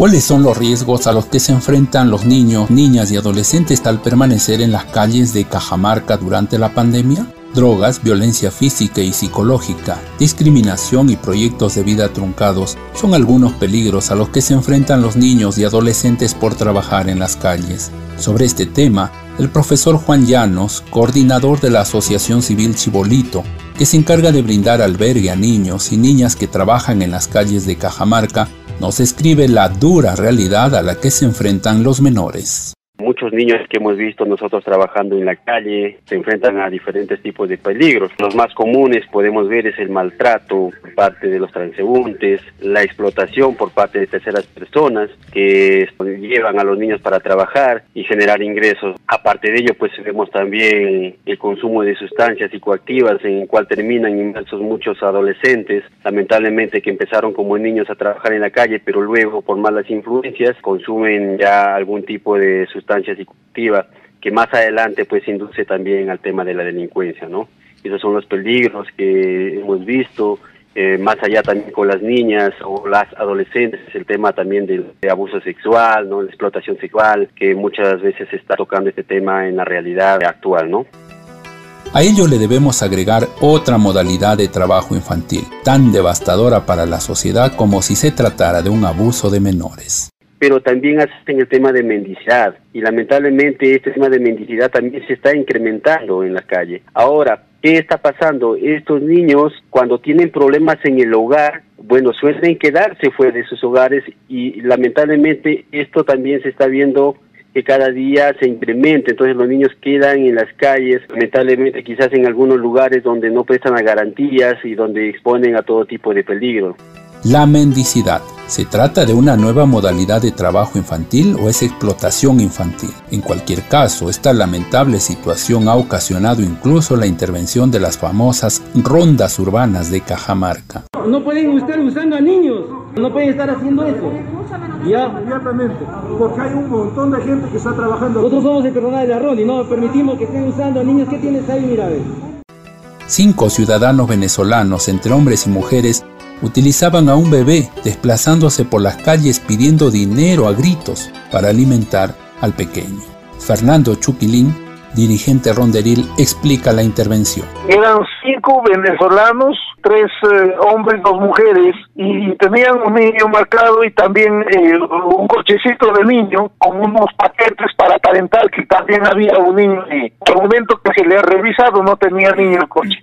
¿Cuáles son los riesgos a los que se enfrentan los niños, niñas y adolescentes al permanecer en las calles de Cajamarca durante la pandemia? Drogas, violencia física y psicológica, discriminación y proyectos de vida truncados son algunos peligros a los que se enfrentan los niños y adolescentes por trabajar en las calles. Sobre este tema, el profesor Juan Llanos, coordinador de la Asociación Civil Chibolito, que se encarga de brindar albergue a niños y niñas que trabajan en las calles de Cajamarca, nos escribe la dura realidad a la que se enfrentan los menores. Muchos niños que hemos visto nosotros trabajando en la calle se enfrentan a diferentes tipos de peligros. Los más comunes podemos ver es el maltrato por parte de los transeúntes, la explotación por parte de terceras personas que llevan a los niños para trabajar y generar ingresos. Aparte de ello, pues vemos también el consumo de sustancias psicoactivas en el cual terminan inmersos muchos adolescentes, lamentablemente que empezaron como niños a trabajar en la calle, pero luego por malas influencias consumen ya algún tipo de sustancia sustancia psicoactiva que más adelante pues induce también al tema de la delincuencia, ¿no? Esos son los peligros que hemos visto, eh, más allá también con las niñas o las adolescentes, el tema también del de abuso sexual, ¿no? La explotación sexual, que muchas veces se está tocando este tema en la realidad actual, ¿no? A ello le debemos agregar otra modalidad de trabajo infantil, tan devastadora para la sociedad como si se tratara de un abuso de menores pero también hacen el tema de mendicidad y lamentablemente este tema de mendicidad también se está incrementando en la calle. Ahora, ¿qué está pasando? Estos niños cuando tienen problemas en el hogar, bueno, suelen quedarse fuera de sus hogares y lamentablemente esto también se está viendo que cada día se incrementa, entonces los niños quedan en las calles, lamentablemente quizás en algunos lugares donde no prestan las garantías y donde exponen a todo tipo de peligro. La mendicidad. ¿Se trata de una nueva modalidad de trabajo infantil o es explotación infantil? En cualquier caso, esta lamentable situación ha ocasionado incluso la intervención de las famosas rondas urbanas de Cajamarca. No pueden estar usando a niños, no pueden estar haciendo eso. Ya. Inmediatamente, porque hay un montón de gente que está trabajando. Nosotros somos el personal de la ronda y no permitimos que estén usando a niños. ¿Qué tienes ahí, mira? Cinco ciudadanos venezolanos, entre hombres y mujeres, utilizaban a un bebé desplazándose por las calles pidiendo dinero a gritos para alimentar al pequeño. Fernando Chuquilín, dirigente ronderil, explica la intervención. Eran cinco venezolanos, tres eh, hombres, dos mujeres, y tenían un niño marcado y también eh, un cochecito de niño con unos paquetes para calentar, que también había un niño. Al momento que se le ha revisado no tenía niño el coche.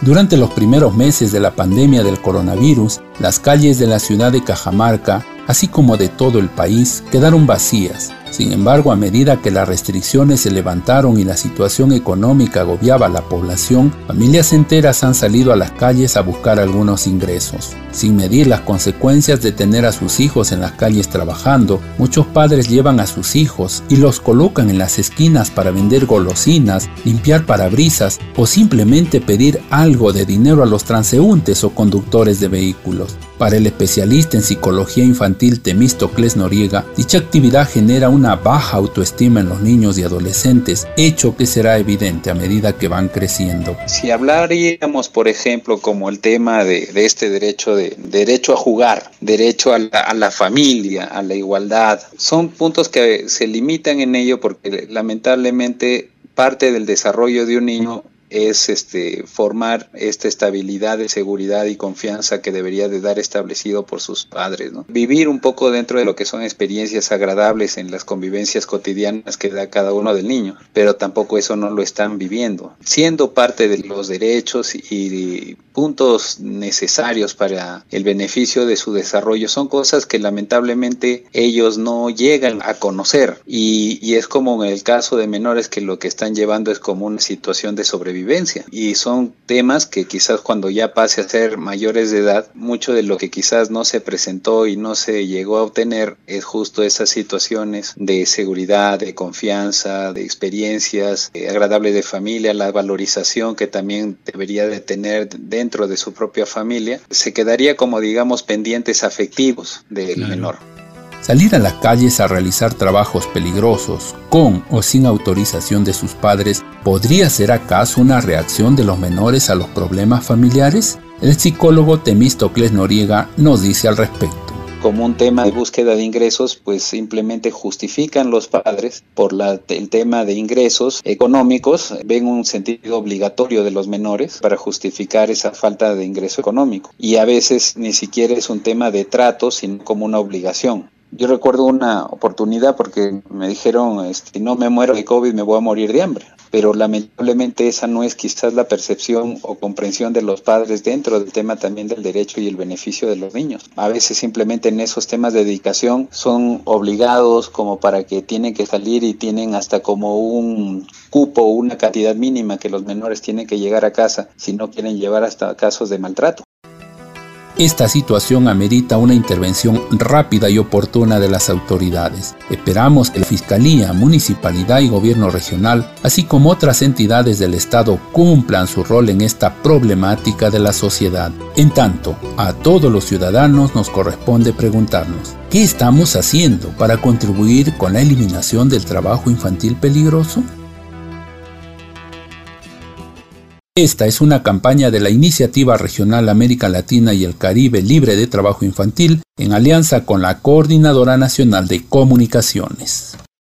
Durante los primeros meses de la pandemia del coronavirus, las calles de la ciudad de Cajamarca, así como de todo el país, quedaron vacías sin embargo, a medida que las restricciones se levantaron y la situación económica agobiaba a la población, familias enteras han salido a las calles a buscar algunos ingresos. Sin medir las consecuencias de tener a sus hijos en las calles trabajando, muchos padres llevan a sus hijos y los colocan en las esquinas para vender golosinas, limpiar parabrisas o simplemente pedir algo de dinero a los transeúntes o conductores de vehículos. Para el especialista en psicología infantil Temístocles Noriega, dicha actividad genera una baja autoestima en los niños y adolescentes, hecho que será evidente a medida que van creciendo. Si hablaríamos, por ejemplo, como el tema de, este derecho de derecho a jugar, derecho a la, a la familia, a la igualdad, son puntos que se limitan en ello porque lamentablemente parte del desarrollo de un niño es este formar esta estabilidad de seguridad y confianza que debería de dar establecido por sus padres, ¿no? Vivir un poco dentro de lo que son experiencias agradables en las convivencias cotidianas que da cada uno del niño, pero tampoco eso no lo están viviendo. Siendo parte de los derechos y puntos necesarios para el beneficio de su desarrollo. Son cosas que lamentablemente ellos no llegan a conocer. Y, y es como en el caso de menores que lo que están llevando es como una situación de sobrevivencia. Y son temas que quizás cuando ya pase a ser mayores de edad, mucho de lo que quizás no se presentó y no se llegó a obtener es justo esas situaciones de seguridad, de confianza, de experiencias eh, agradables de familia, la valorización que también debería de tener dentro de su propia familia, se quedaría como digamos pendientes afectivos del menor. Salir a las calles a realizar trabajos peligrosos, con o sin autorización de sus padres, ¿podría ser acaso una reacción de los menores a los problemas familiares? El psicólogo Temístocles Noriega nos dice al respecto. Como un tema de búsqueda de ingresos, pues simplemente justifican los padres por la, el tema de ingresos económicos, ven un sentido obligatorio de los menores para justificar esa falta de ingreso económico. Y a veces ni siquiera es un tema de trato, sino como una obligación. Yo recuerdo una oportunidad porque me dijeron, este, no me muero de COVID, me voy a morir de hambre. Pero lamentablemente esa no es quizás la percepción o comprensión de los padres dentro del tema también del derecho y el beneficio de los niños. A veces simplemente en esos temas de dedicación son obligados como para que tienen que salir y tienen hasta como un cupo, una cantidad mínima que los menores tienen que llegar a casa si no quieren llevar hasta casos de maltrato. Esta situación amerita una intervención rápida y oportuna de las autoridades. Esperamos que la Fiscalía, Municipalidad y Gobierno Regional, así como otras entidades del Estado, cumplan su rol en esta problemática de la sociedad. En tanto, a todos los ciudadanos nos corresponde preguntarnos, ¿qué estamos haciendo para contribuir con la eliminación del trabajo infantil peligroso? Esta es una campaña de la Iniciativa Regional América Latina y el Caribe Libre de Trabajo Infantil en alianza con la Coordinadora Nacional de Comunicaciones.